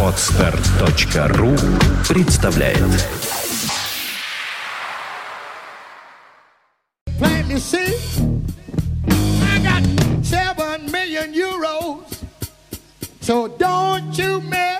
Отстар.ру представляет Plainly see, I got seven million euros, so don't you make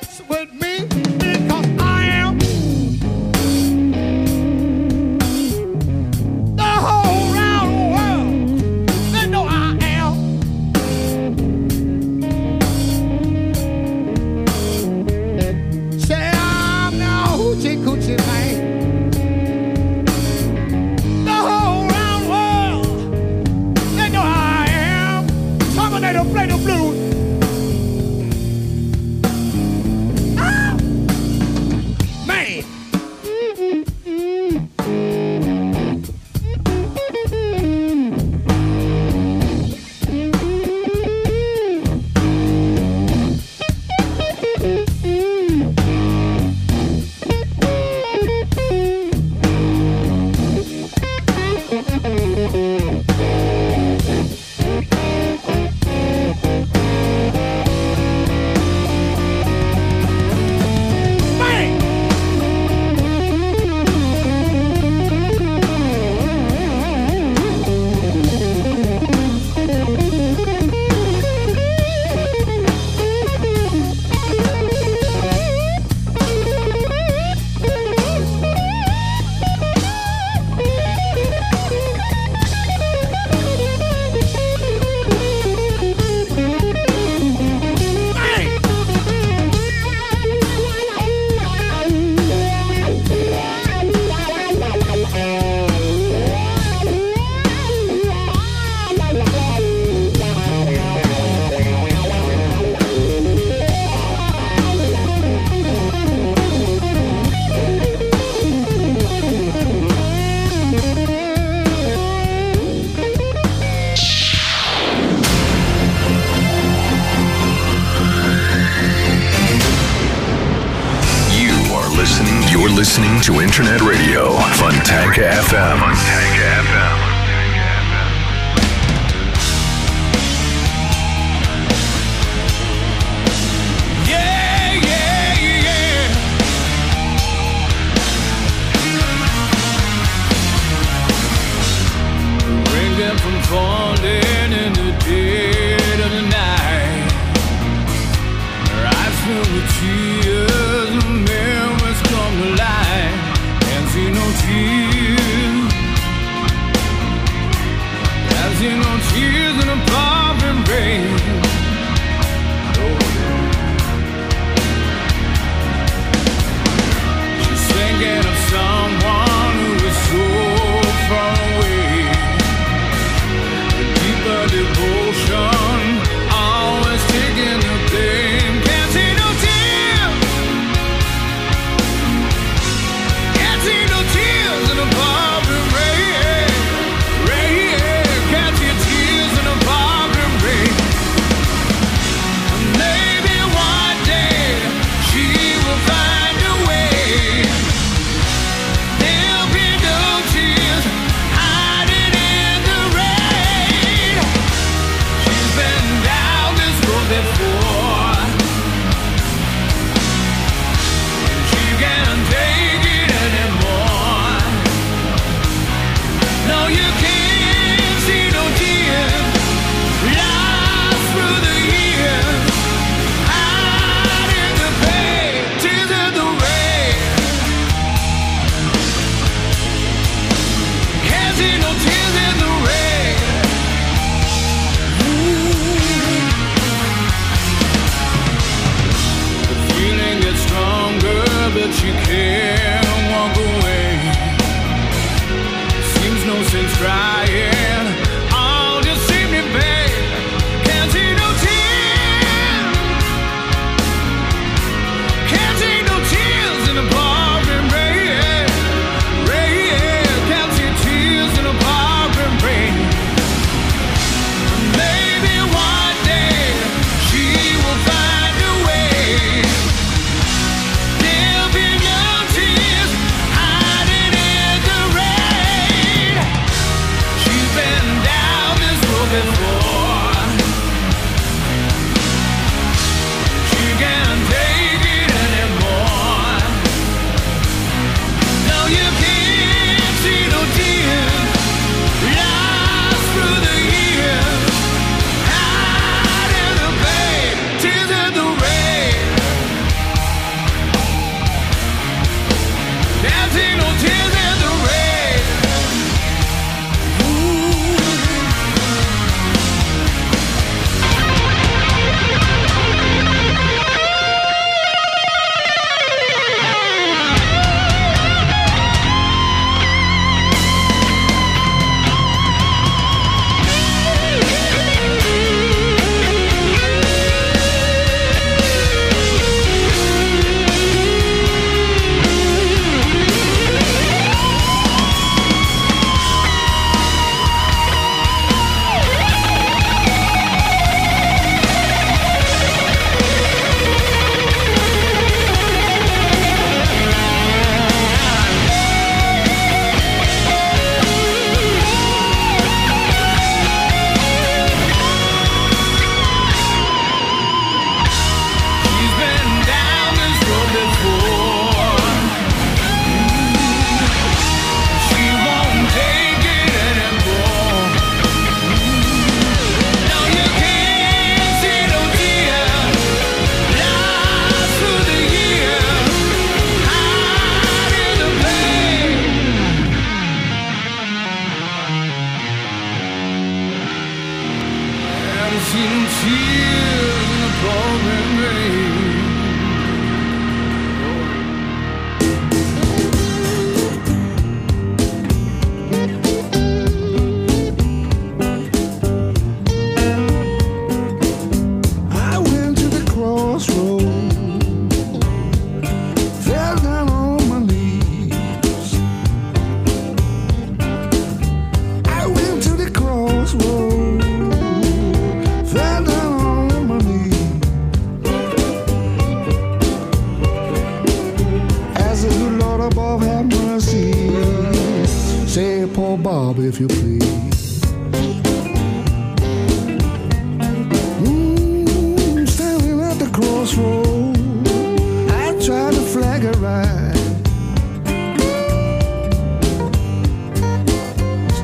internet.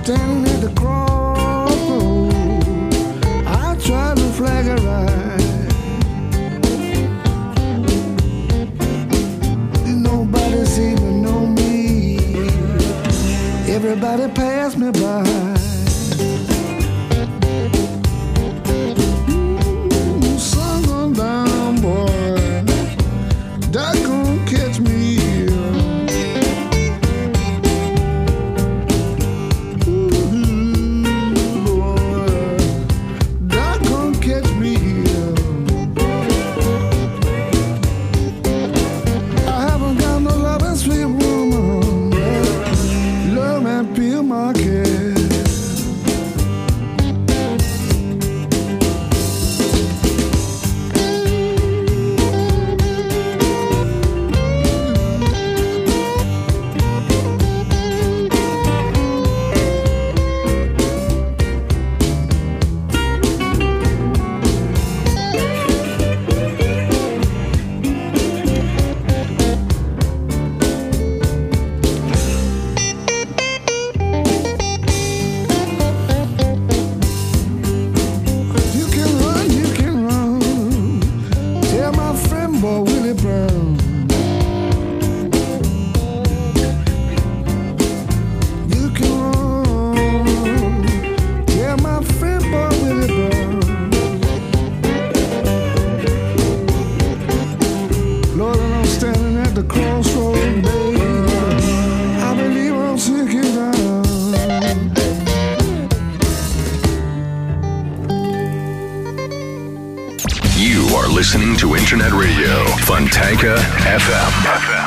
Standing at the cross. listening to Internet Radio, Fontanka FM. FM.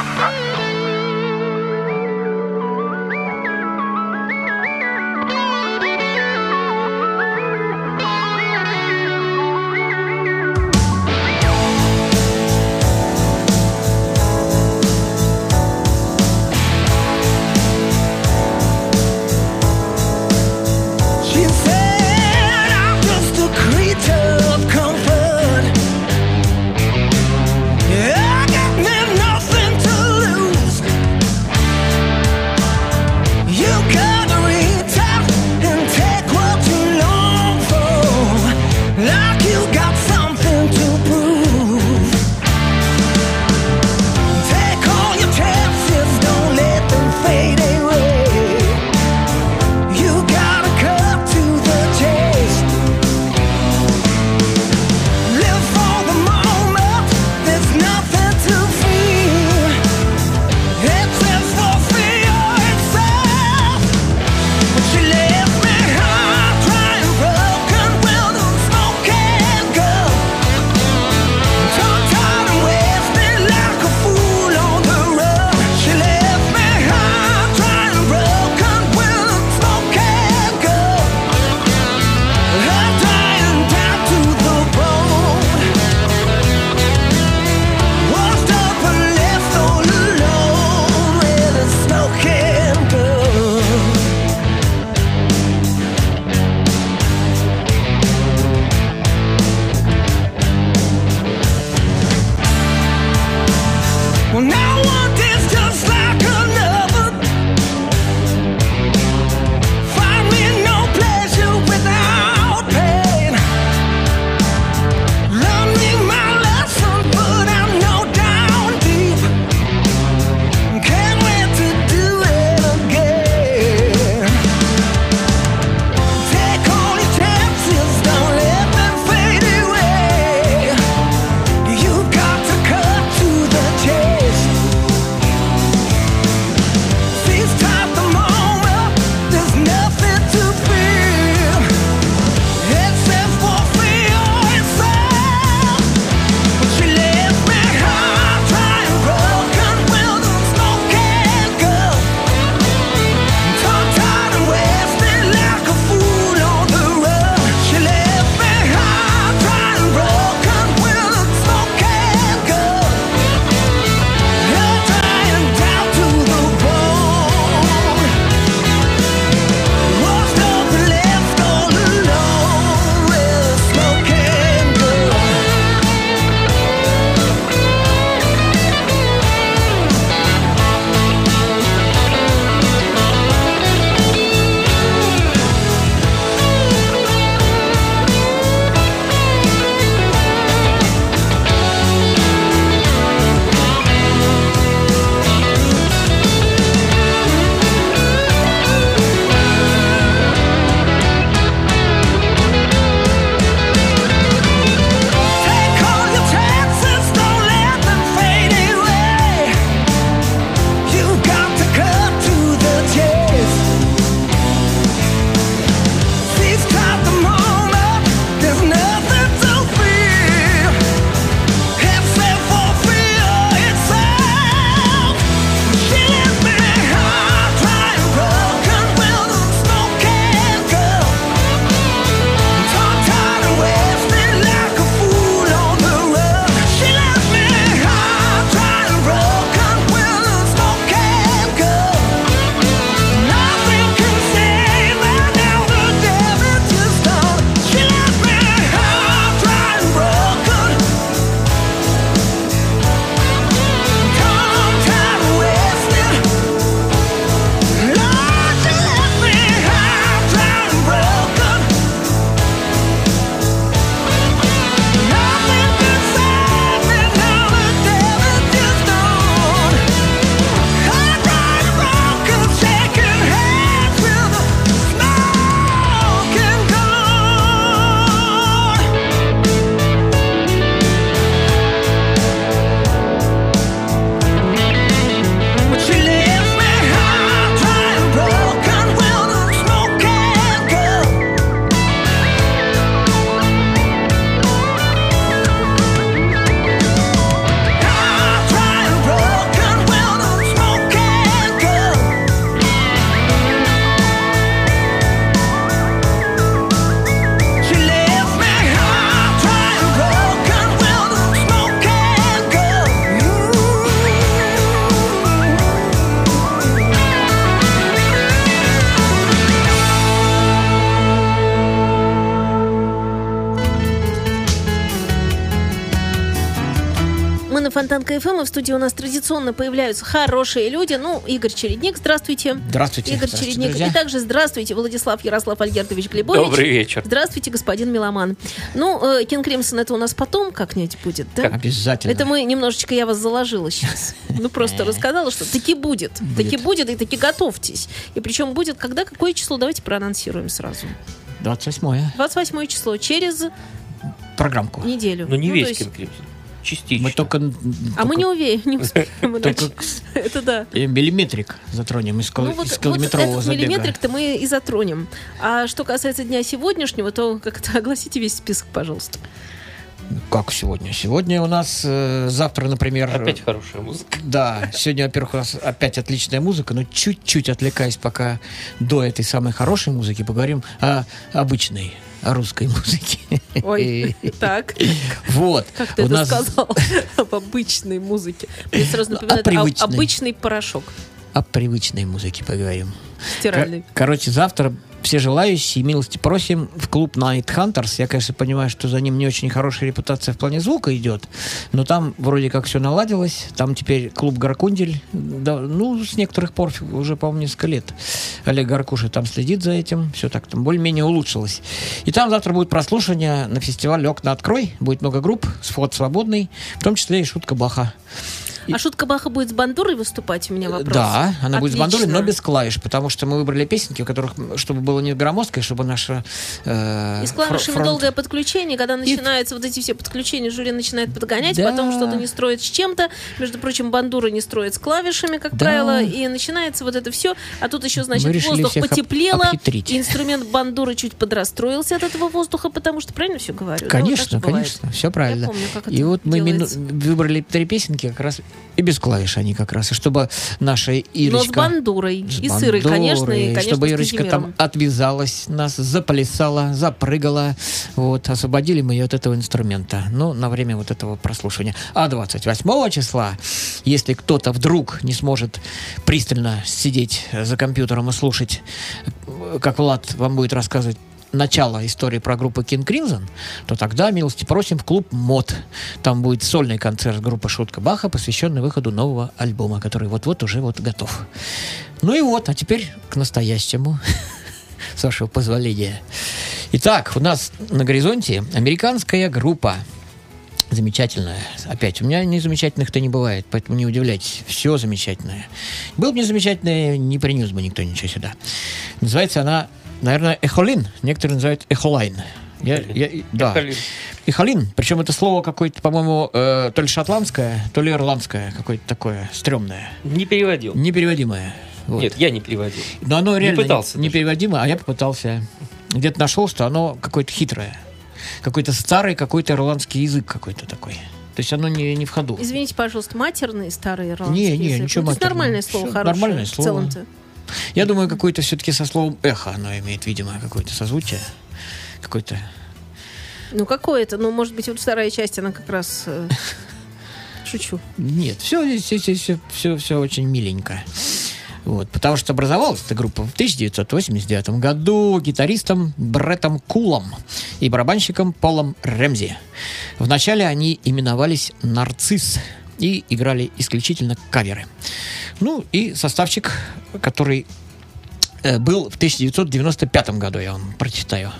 Well, now I dance just like a Фонтанка FM, и в студии у нас традиционно появляются хорошие люди. Ну, Игорь Чередник, здравствуйте. Здравствуйте. Игорь Здравствуйте, Чередник. друзья. И также здравствуйте, Владислав Ярослав Альгердович Глебович. Добрый вечер. Здравствуйте, господин Меломан. Ну, King Crimson это у нас потом как-нибудь будет, да? Обязательно. Это мы немножечко, я вас заложила сейчас. Ну, просто рассказала, что таки будет. Таки будет, и таки готовьтесь. И причем будет, когда, какое число, давайте проанонсируем сразу. 28 28 число, через программку. неделю. Ну, не то весь есть- Кинг Кримсон. Частично. Мы только, А мы не уверены, не успеем иначе. Только Это да. э, миллиметрик затронем из, Ну, вот, из вот километрового забега. миллиметрик-то мы и затронем. А что касается дня сегодняшнего, то как-то огласите весь список, пожалуйста. Как сегодня? Сегодня у нас э, завтра, например... Опять хорошая музыка. Да, сегодня, во-первых, у нас опять отличная музыка, но чуть-чуть отвлекаясь пока до этой самой хорошей музыки, поговорим о обычной, русской музыке. Ой, так. Вот. Как ты у это нас сказал? Об обычной музыке. Мне сразу Ну, напоминает а- привычной. обычный порошок О привычной музыке поговорим. стиральный. Кор- Короче, завтра все желающие, милости просим, в клуб Night Hunters. Я, конечно, понимаю, что за ним не очень хорошая репутация в плане звука идет, но там вроде как все наладилось. Там теперь клуб Гаркундель, да, ну, с некоторых пор, уже, по-моему, несколько лет. Олег Гаркуша там следит за этим, все так там более-менее улучшилось. И там завтра будет прослушивание на фестивале «Окна открой». Будет много групп, вход свободный, в том числе и шутка Баха. А шутка Баха будет с бандурой выступать? У меня вопрос. Да, она будет с бандурой, Отлично. но без клавиш, потому что мы выбрали песенки, у которых, чтобы было не громоздко, и чтобы наша... э, И с клавишами фронт- долгое подключение, когда начинаются вот эти все подключения, жюри начинает подгонять, Да. потом что-то не строит с чем-то. Между прочим, бандура не строит с клавишами, как Да. правило, и начинается вот это все. А тут еще, значит, воздух потеплело, обхитрить. и инструмент бандуры чуть подрастроился от этого воздуха, потому что правильно все говорю? Да, вот Конечно, бывает. конечно, все правильно. Я помню, как и вот мы мину- выбрали три песенки как раз и без клавиш они как раз, и чтобы наша Но Ирочка... с бандурой. с И сырой, конечно, и, бандурой, конечно, чтобы Ирочка там отвязалась, нас заплясала, запрыгала, вот, освободили мы ее от этого инструмента, ну, на время вот этого прослушивания. А 28 числа, если кто-то вдруг не сможет пристально сидеть за компьютером и слушать, э, как Влад вам будет рассказывать начало истории про группу King Crimson, то тогда, милости просим, в клуб МОД. Там будет сольный концерт группы Шутка Баха, посвященный выходу нового альбома, который вот-вот уже вот готов. Ну и вот, а теперь к настоящему, с вашего позволения. Итак, у нас на горизонте американская группа. Замечательная. Опять, у меня незамечательных-то не бывает, поэтому не удивляйтесь. Все замечательное. Был бы не замечательное, не принес бы никто ничего сюда. Называется она, наверное, Эхолин. Некоторые называют Эхолайн. Я, я, да. Эхолин. Эхолин. Причем это слово какое-то, по-моему, э, то ли шотландское, то ли ирландское, какое-то такое стрёмное, Не переводил. непереводимое. Вот. Нет, я не переводил. Но оно реально пытался не- непереводимо, а я попытался. Где-то нашел, что оно какое-то хитрое. Какой-то старый, какой-то ирландский язык какой-то такой. То есть оно не, не в ходу. Извините, пожалуйста, матерный старый ирландский Не, не, язык. ничего Ну, это матерного. нормальное слово, Всё хорошее. нормальное В слово. целом-то. Я думаю, какое-то все-таки со словом эхо оно имеет, видимо, какое-то созвучие. Какой-то... Ну, какое-то. Ну, может быть, вот вторая часть, она как раз... э, Шучу. Нет, все здесь все, все, все очень миленько. Вот, потому что образовалась эта группа в 1989 году гитаристом Бреттом Кулом и барабанщиком Полом Рэмзи. Вначале они именовались «Нарцисс» и играли исключительно каверы. Ну и составчик, который э, был в 1995 году, я вам прочитаю.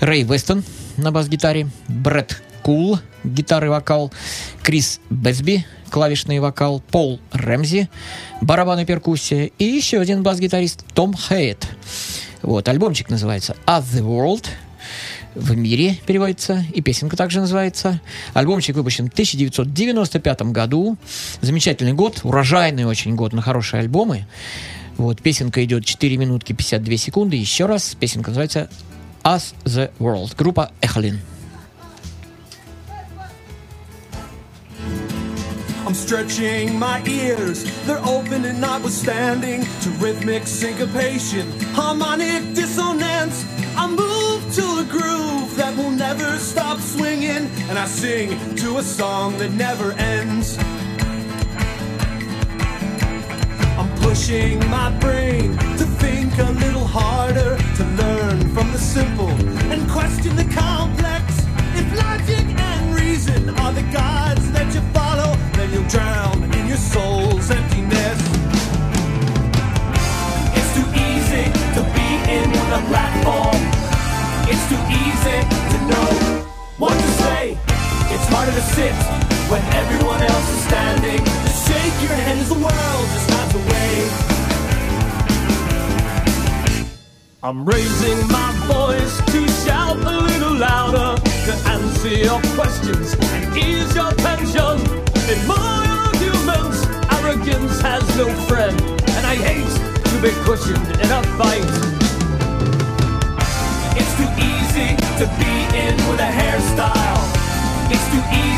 Рэй Вестон на бас-гитаре, Брэд Кул, гитара и вокал, Крис Бесби, клавишный вокал, Пол Рэмзи, барабаны и перкуссия, и еще один бас-гитарист Том Хейт. Вот, альбомчик называется «As the World», в мире переводится, и песенка также называется. Альбомчик выпущен в 1995 году. Замечательный год, урожайный очень год на хорошие альбомы. Вот, песенка идет 4 минутки 52 секунды. Еще раз, песенка называется As the World. Группа Эхолин. I'm stretching my ears, they're open and notwithstanding to rhythmic syncopation, harmonic dissonance. I move a groove that will never stop swinging, and I sing to a song that never ends. I'm pushing my brain to think a little harder, to learn from the simple and question the complex. If logic and reason are the gods that you follow, then you'll drown in your soul's emptiness. It's too easy to be in the platform. It's too easy to know what to say. It's harder to sit when everyone else is standing. Just shake your head as the world just nods away. I'm raising my voice to shout a little louder to answer your questions and ease your tension. In my arguments, arrogance has no friend, and I hate to be cushioned in a fight. It's too easy to be in with a hairstyle. It's too easy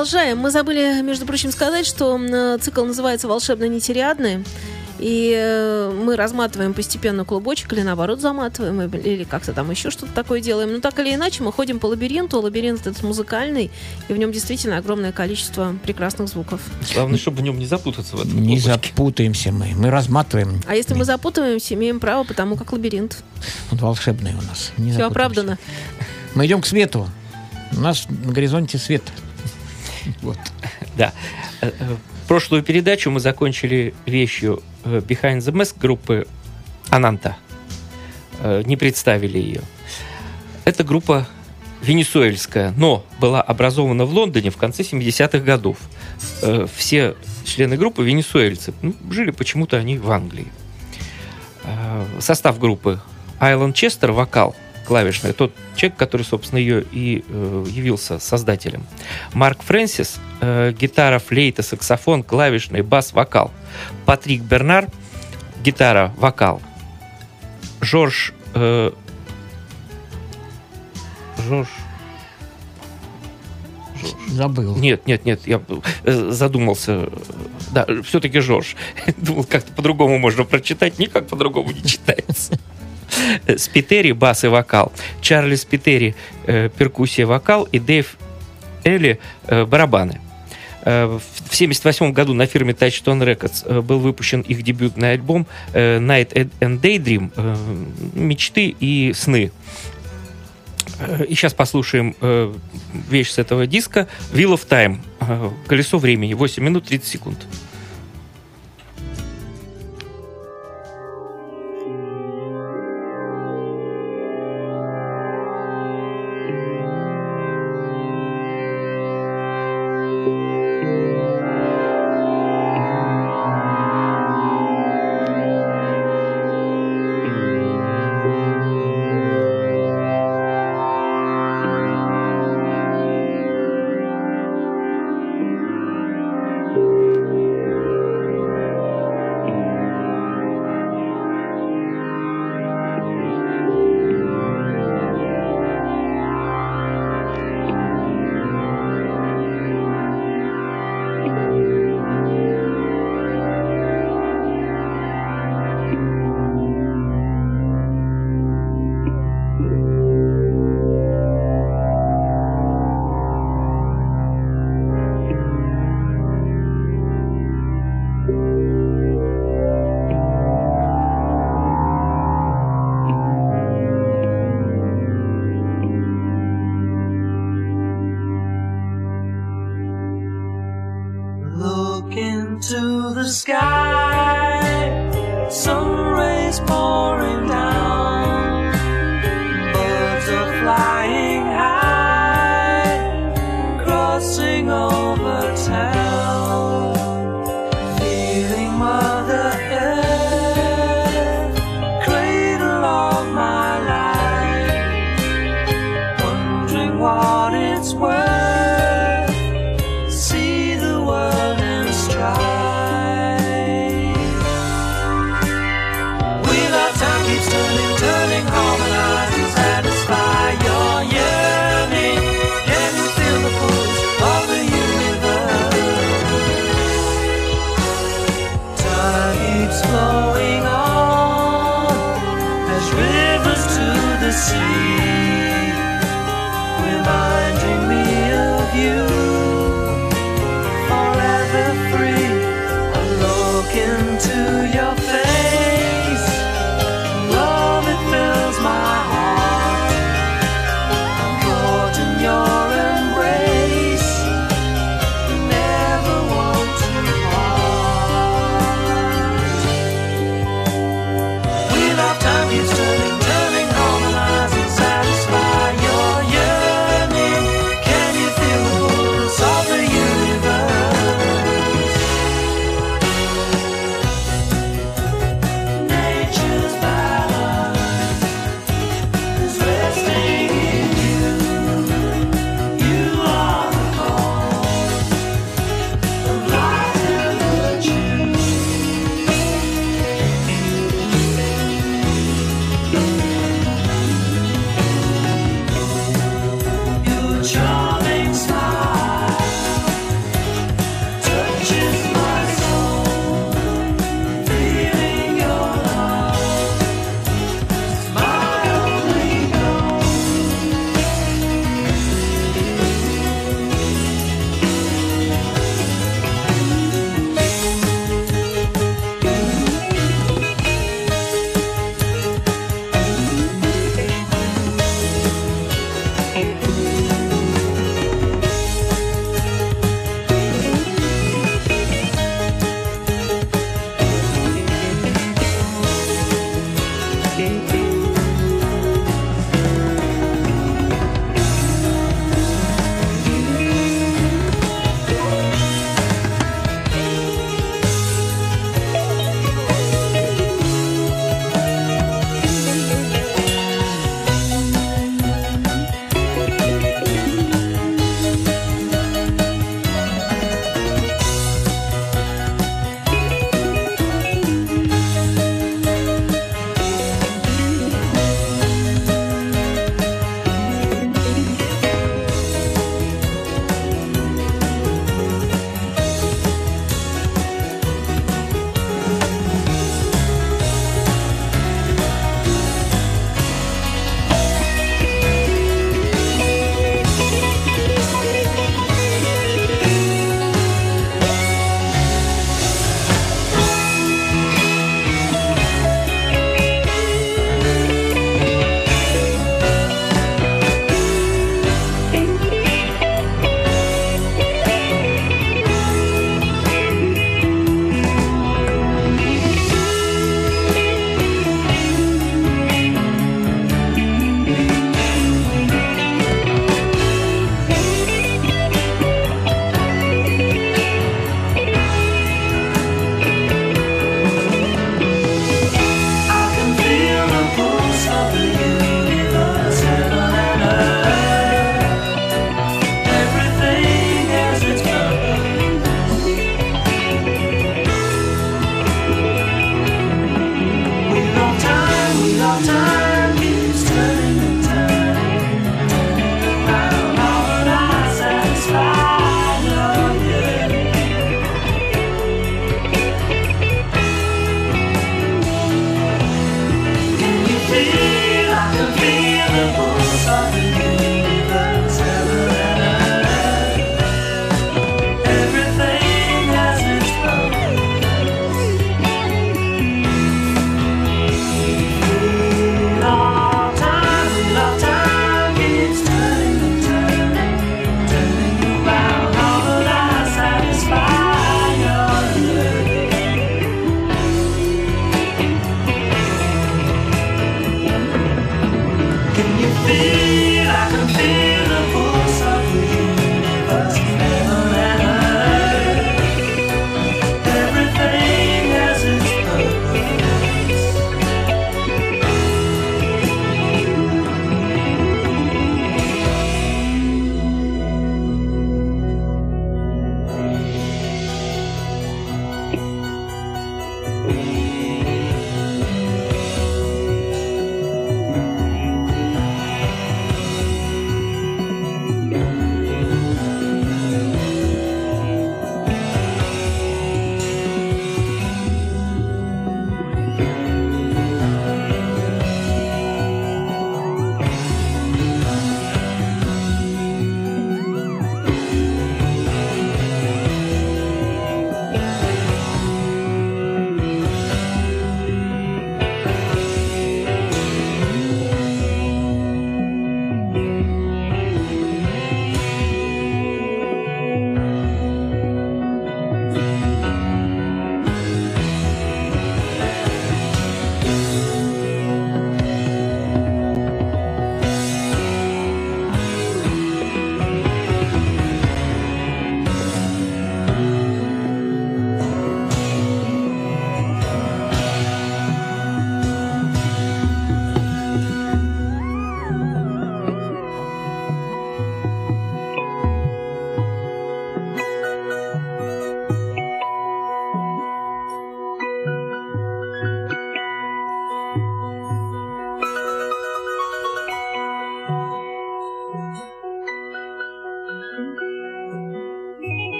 продолжаем. Мы забыли, между прочим, сказать, что цикл называется «Волшебно нетериадны». И э, мы разматываем постепенно клубочек, или наоборот заматываем, или или как-то там еще что-то такое делаем. Но так или иначе, мы ходим по лабиринту. Лабиринт этот музыкальный, и в нем действительно огромное количество прекрасных звуков. Главное, чтобы в нем не запутаться в этом Не клубочке. запутаемся мы. Мы разматываем. А если мы запутываемся, имеем право, потому как лабиринт. Он волшебный у нас. Не Все запутаемся. оправдано. Мы идем к свету. У нас на горизонте свет. Вот. Да. Прошлую передачу мы закончили вещью э, Behind the Mask группы Ананта. Э, Не представили ее. Эта группа венесуэльская, но была образована в Лондоне в конце 70-х годов. Э, Все члены группы венесуэльцы. Ну, жили почему-то они в Англии. Состав группы Айлон Честер, вокал, клавишный, тот человек, который, собственно, ее и э, явился создателем. Марк Фрэнсис, э, гитара, флейта, саксофон, клавишный, бас, вокал. Патрик Бернар, гитара, вокал. Жорж... э, Жорж... Забыл. Нет, нет, нет, я э, задумался. Да, все-таки Жорж. Думал, как-то по-другому можно прочитать. Никак по-другому не читается. Спитери, бас и вокал. Чарли Спитери, э, перкуссия, вокал. И Дэйв Элли, э, барабаны. Э, В 1978 году на фирме Touchstone Records э, был выпущен их дебютный альбом э, Night and Daydream э, «Мечты и сны». Э, И сейчас послушаем э, вещь с этого диска «Wheel of Time». э, «Колесо времени». 8 минут 30 секунд. see.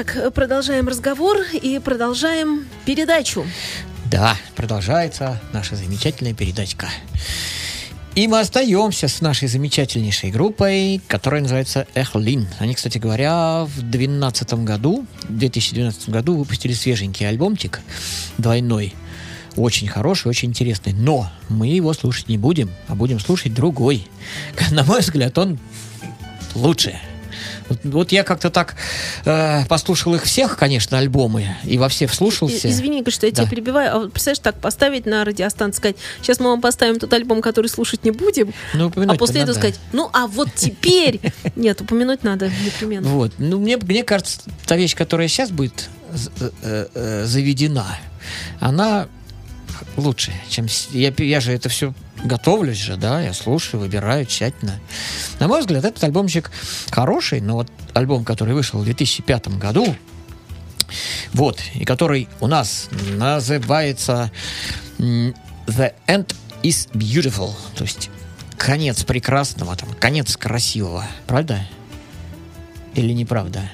Итак, продолжаем разговор и продолжаем передачу. Да, продолжается наша замечательная передачка. И мы остаемся с нашей замечательнейшей группой, которая называется Эхлин. Они, кстати говоря, в 2012 году, в 2012 году выпустили свеженький альбомчик двойной. Очень хороший, очень интересный. Но мы его слушать не будем, а будем слушать другой. На мой взгляд, он лучше. Вот, вот я как-то так э, послушал их всех, конечно, альбомы, и во все вслушался. И- Извини, что я Да. тебя перебиваю. А вот представляешь, так поставить на радиостанцию, сказать, сейчас мы вам поставим тот альбом, который слушать не будем, Ну, а после этого надо. сказать, ну а вот теперь... Нет, упомянуть надо непременно. Вот. Ну, мне, мне кажется, та вещь, которая сейчас будет з- э, э, заведена, она лучше, чем... Я, я же это все готовлюсь же, да, я слушаю, выбираю тщательно. На мой взгляд, этот альбомчик хороший, но вот альбом, который вышел в 2005 году, вот, и который у нас называется The End is Beautiful, то есть конец прекрасного, там, конец красивого, правда? Или неправда?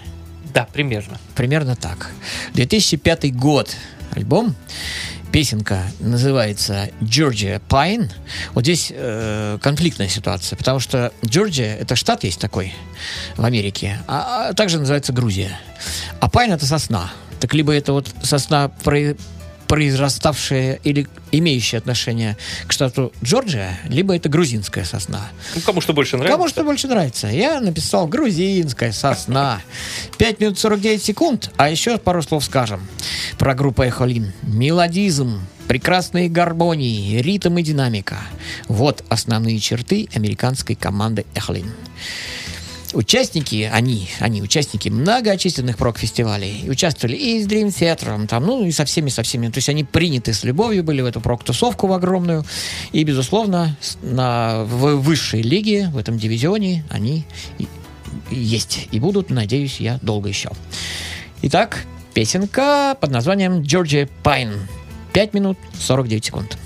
Да, примерно. Примерно так. 2005 год. Альбом. Песенка называется Georgia Pine. Вот здесь э, конфликтная ситуация, потому что Джорджия это штат есть такой в Америке, а, а также называется Грузия. А Pine это сосна. Так либо это вот сосна произраставшая или имеющая отношение к штату Джорджия, либо это грузинская сосна. Ну, кому что больше нравится. Кому что больше нравится. Я написал грузинская сосна. 5 минут 49 секунд, а еще пару слов скажем. про группу Эхолин. Мелодизм, прекрасные гармонии, ритм и динамика. Вот основные черты американской команды Эхолин. Участники, они, они участники многочисленных прок-фестивалей. Участвовали и с Dream Theater, там, ну и со всеми, со всеми. То есть они приняты с любовью, были в эту прок-тусовку в огромную. И, безусловно, на, в высшей лиге, в этом дивизионе, они есть. И будут, надеюсь, я долго еще. Итак, песенка под названием «Georgia Pine». 5 минут 49 секунд.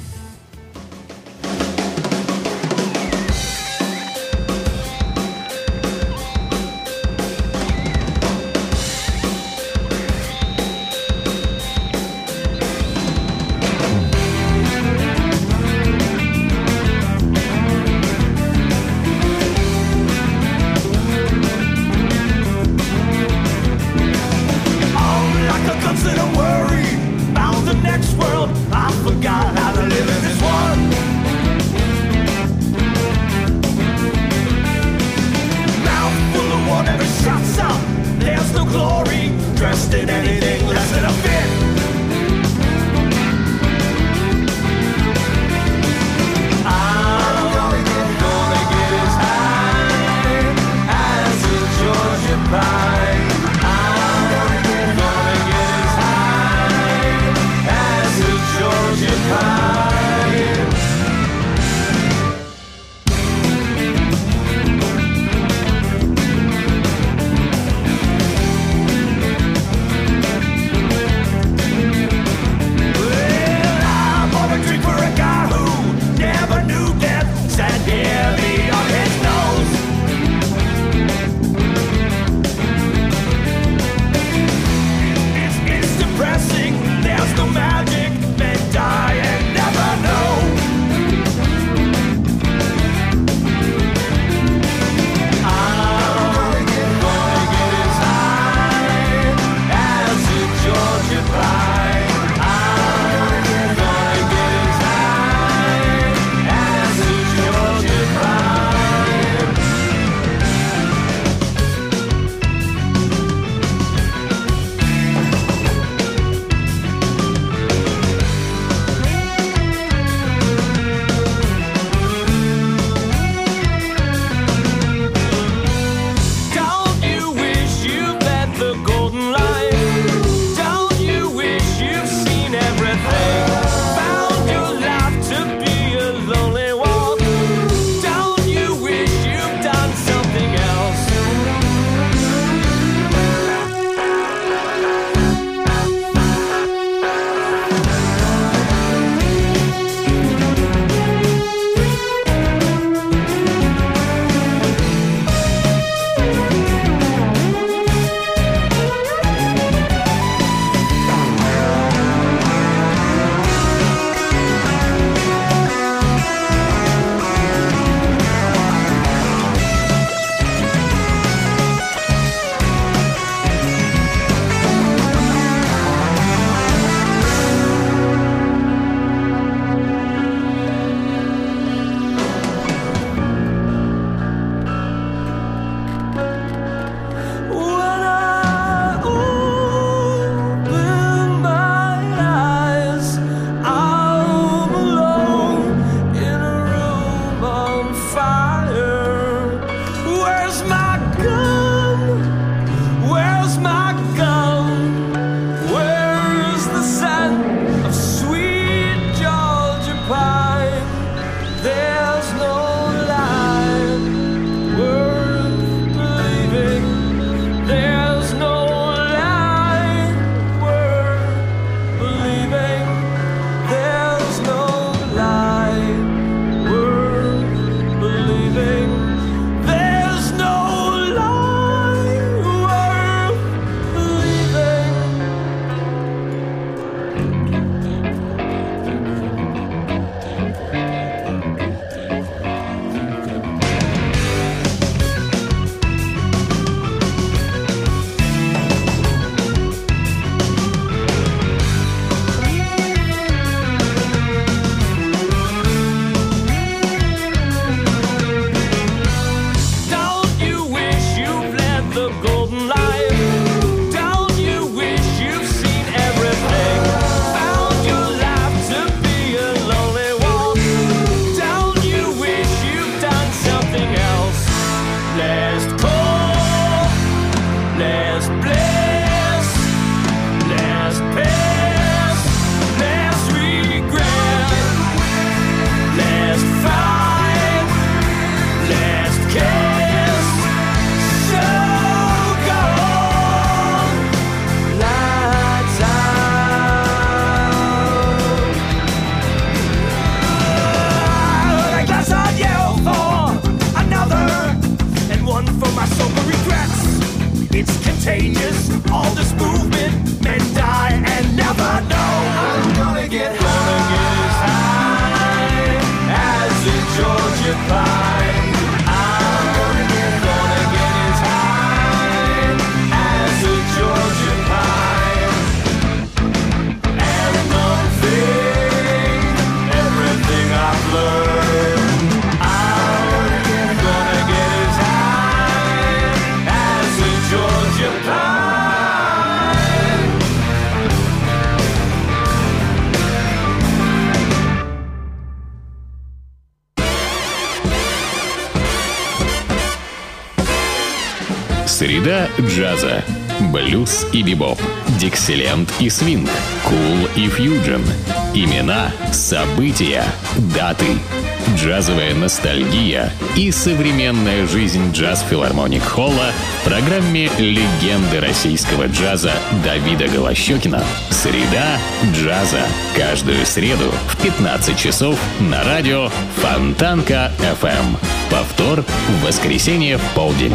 twisted Блюз и бибоп. Диксиленд и свинг. Кул и фьюджен. Имена, события, даты. Джазовая ностальгия и современная жизнь джаз-филармоник Холла в программе «Легенды российского джаза» Давида Голощекина «Среда джаза». Каждую среду в 15 часов на радио Фонтанка FM. Повтор в воскресенье в полдень.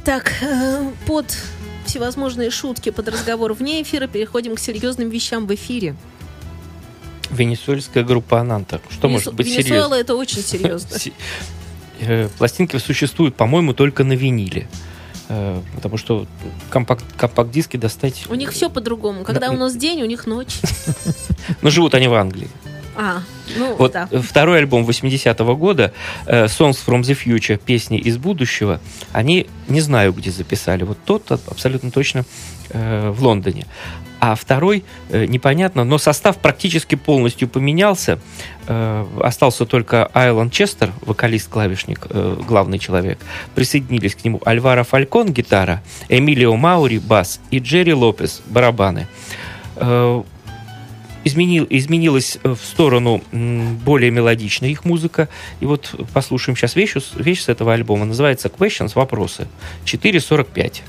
Итак, э, под всевозможные шутки, под разговор вне эфира переходим к серьезным вещам в эфире. Венесуэльская группа Ананта. Что Венесу- может быть Венесуэла серьезно? это очень серьезно. Э, Пластинки существуют, по-моему, только на виниле. Э, Потому что компакт, компакт-диски достать... У них все по-другому. Когда Да. у нас день, у них ночь. Но живут они в Англии. А, ну Вот да. э, второй альбом 80-го года, э, Songs from the Future, песни из будущего, они не знаю, где записали. Вот тот а- абсолютно точно э, в Лондоне. А второй э, непонятно, но состав практически полностью поменялся. Э, остался только Айлон Честер, вокалист-клавишник, э, главный человек. Присоединились к нему Альваро Фалькон, гитара, Эмилио Маури, бас и Джерри Лопес, барабаны. Изменил, изменилась э, в сторону более мелодичная их музыка. И вот послушаем сейчас вещь, вещь с этого альбома. Называется Questions, вопросы. 4.45.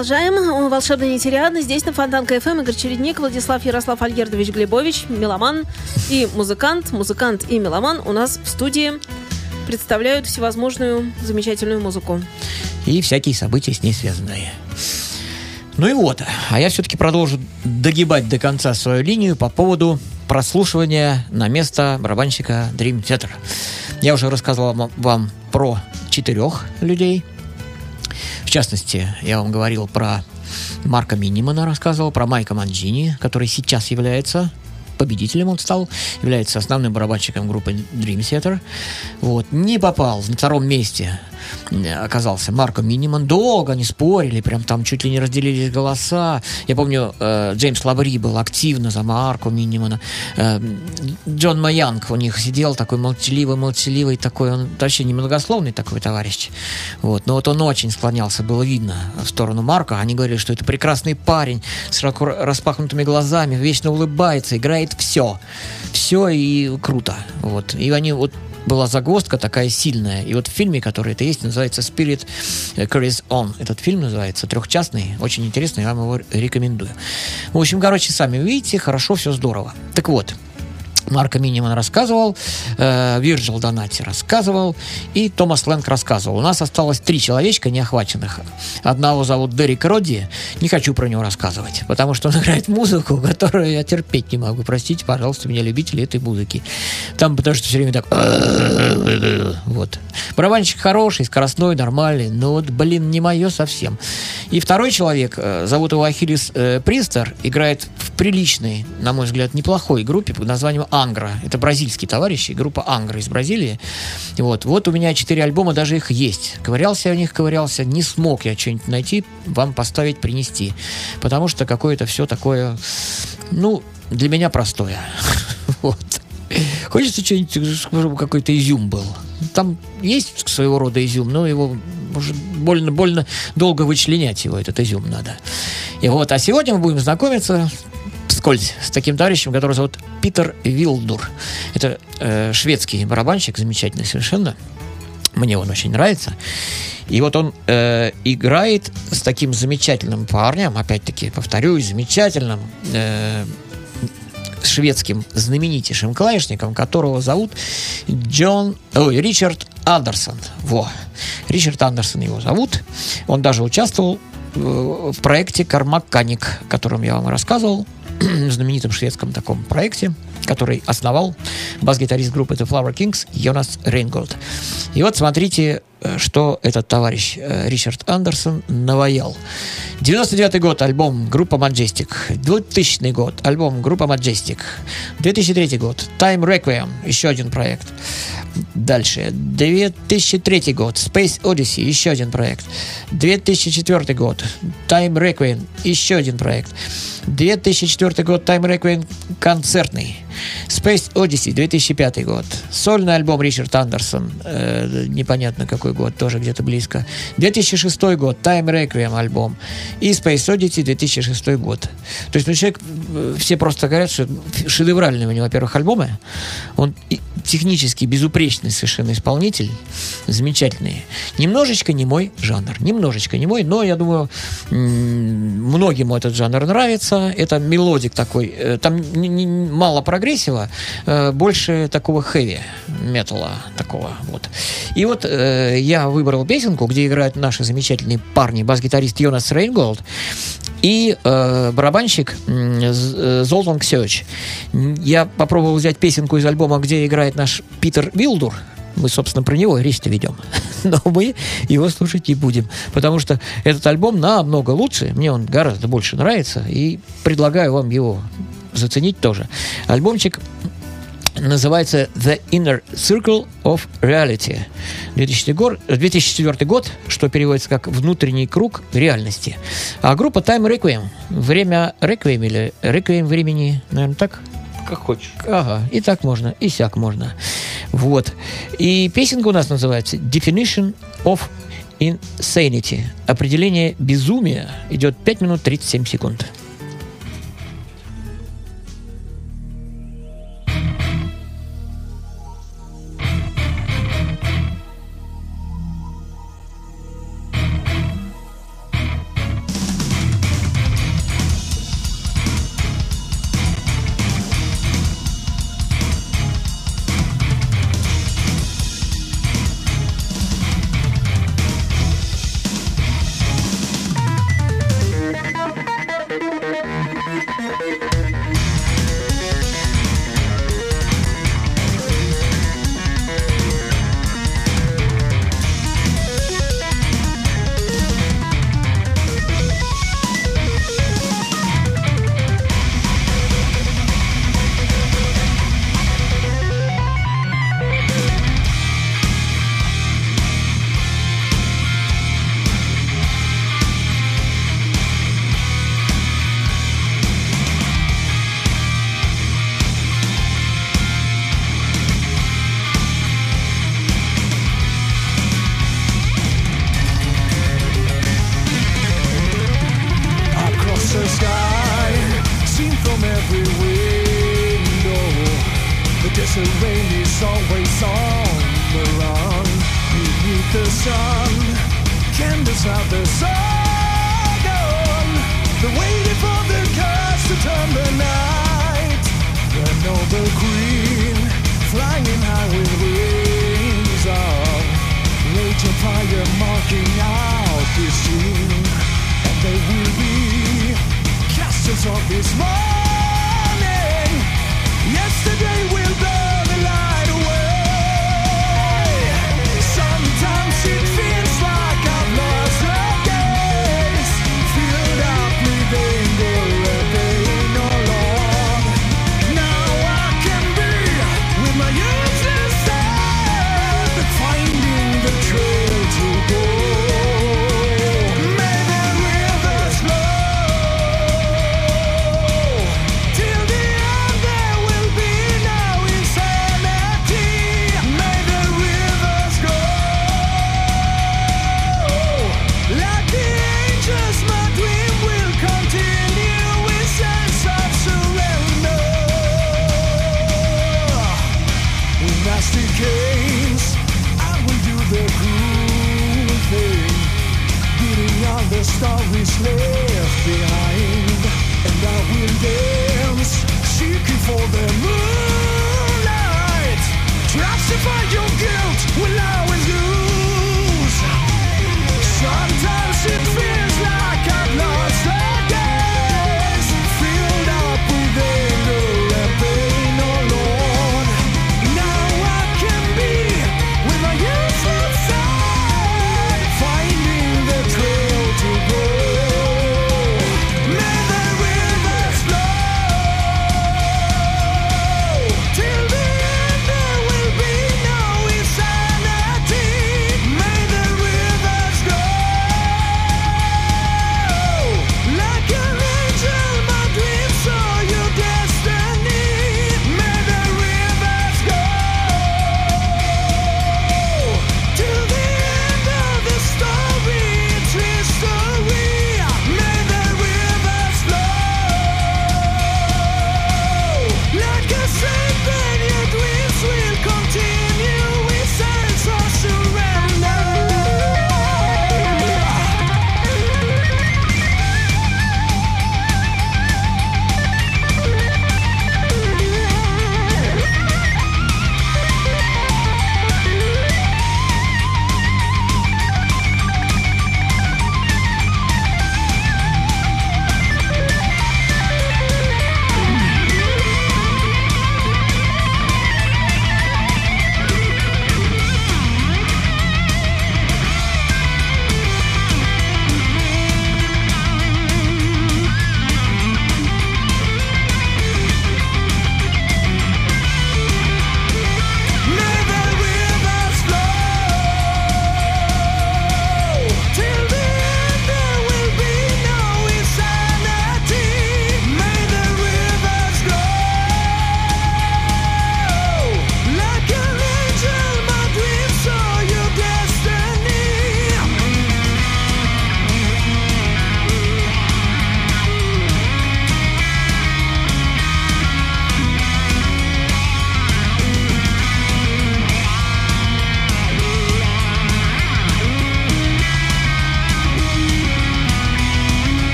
продолжаем. Волшебная нетериадна. Здесь на Фонтанка ФМ Игорь Чередник, Владислав Ярослав Альгердович Глебович, меломан и музыкант. Музыкант и меломан у нас в студии представляют всевозможную замечательную музыку. и всякие события с ней связанные. Ну и вот, а я все-таки продолжу догибать до конца свою линию по поводу прослушивания на место барабанщика Dream Theater. Я уже рассказывал вам про четырех людей. В частности, я вам говорил про Марка Минимана, рассказывал про Майка Манджини, который сейчас является победителем он стал, является основным барабанщиком группы Dream Theater. Вот. Не попал на втором месте оказался Марко Миниман. Долго они спорили, прям там чуть ли не разделились голоса. Я помню, э, Джеймс Лабри был активно за Марко Минимана. Э, Джон Маянг у них сидел, такой молчаливый, молчаливый такой, он вообще немногословный такой товарищ. Вот. Но вот он очень склонялся, было видно, в сторону Марка. Они говорили, что это прекрасный парень с распахнутыми глазами, вечно улыбается, играет все. Все и круто. Вот. И они вот была загвоздка такая сильная. И вот в фильме, который это есть, называется Spirit Carries On. Этот фильм называется трехчастный, очень интересный, я вам его рекомендую. В общем, короче, сами видите, хорошо, все здорово. Так вот, Марко Миниман рассказывал, э, Вирджил Донати рассказывал, и Томас Лэнг рассказывал. У нас осталось три человечка неохваченных. Одного зовут Дерек Родди. Не хочу про него рассказывать, потому что он играет музыку, которую я терпеть не могу. Простите, пожалуйста, меня любители этой музыки. Там потому что все время так... Вот. Барабанщик хороший, скоростной, нормальный, но вот, блин, не мое совсем. И второй человек, э, зовут его Ахиллес э, Пристер, играет в приличной, на мой взгляд, неплохой группе под названием Ангра. Это бразильские товарищи, группа Ангра из Бразилии. Вот, вот у меня четыре альбома, даже их есть. Ковырялся я в них, ковырялся, не смог я что-нибудь найти, вам поставить, принести. Потому что какое-то все такое, ну, для меня простое. Вот. Хочется что-нибудь, какой-то изюм был. Там есть своего рода изюм, но его может больно, больно долго вычленять его, этот изюм надо. И вот, а сегодня мы будем знакомиться вскользь с таким товарищем, который зовут Питер Вилдур. Это э, шведский барабанщик, замечательный совершенно. Мне он очень нравится. И вот он э, играет с таким замечательным парнем, опять-таки, повторюсь, замечательным э, шведским знаменитейшим клавишником, которого зовут Джон, ой, Ричард Андерсон. Во. Ричард Андерсон его зовут. Он даже участвовал э, в проекте Кармаканик, о котором я вам рассказывал, знаменитом шведском таком проекте, который основал бас-гитарист группы The Flower Kings Йонас Рейнголд. И вот смотрите, э, что этот товарищ э, Ричард Андерсон наваял. 99 год, альбом группа Majestic. 2000 год, альбом группа Majestic. 2003 год, Time Requiem, еще один проект. Дальше. 2003 год, Space Odyssey, еще один проект. 2004 год, Time Requiem, еще один проект. 2004 год, Time Requiem концертный. Space Odyssey, 2005 год. Сольный альбом Ричард Андерсон, э, непонятно какой год, тоже где-то близко. 2006 год, Time Requiem альбом. И Space Odyssey, 2006 год. То есть, ну, человек, э, все просто говорят, что шедевральные у него, во-первых, альбомы. Он технически безупречный совершенно исполнитель. Замечательный. Немножечко не мой жанр. Немножечко не мой, но я думаю, многим этот жанр нравится. Это melodic такой. э, Там мало прогрессива, э, больше такого heavy металла такого вот. И вот э, я выбрал песенку, где играют наши замечательные парни, бас-гитарист Йонас Рейнголд и э, барабанщик Золтан Ксёч. Я попробовал взять песенку из альбома, где играет наш Питер Вилдур. Мы, собственно, про него речь-то ведем. Но мы его слушать не будем. Потому что этот альбом намного лучше. Мне он гораздо больше нравится. И предлагаю вам его заценить тоже. Альбомчик называется The Inner Circle of Reality. 2004 год, 2004 год, что переводится как «Внутренний круг реальности». А группа Time Requiem. Время Requiem или Requiem времени, наверное, так? Как хочешь. Ага, и так можно, и сяк можно. Вот. И песенка у нас называется Definition of Insanity. Определение безумия идет 5 минут 37 секунд.